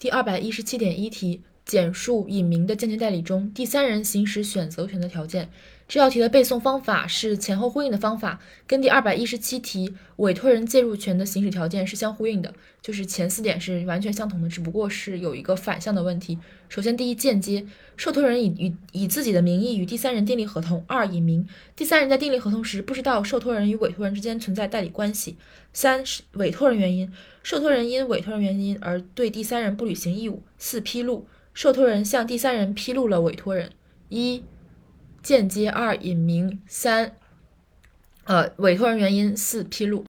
第二百一十七点一题，简述隐名的间接代理中第三人行使选择权的条件。这道题的背诵方法是前后呼应的方法，跟第二百一十七题委托人介入权的行使条件是相呼应的，就是前四点是完全相同的，只不过是有一个反向的问题。首先，第一间接，受托人以与以自己的名义与第三人订立合同；二隐名，第三人在订立合同时不知道受托人与委托人之间存在代理关系；三是委托人原因，受托人因委托人原因而对第三人不履行义务；四披露，受托人向第三人披露了委托人一。间接二隐名三，呃，委托人原因四披露。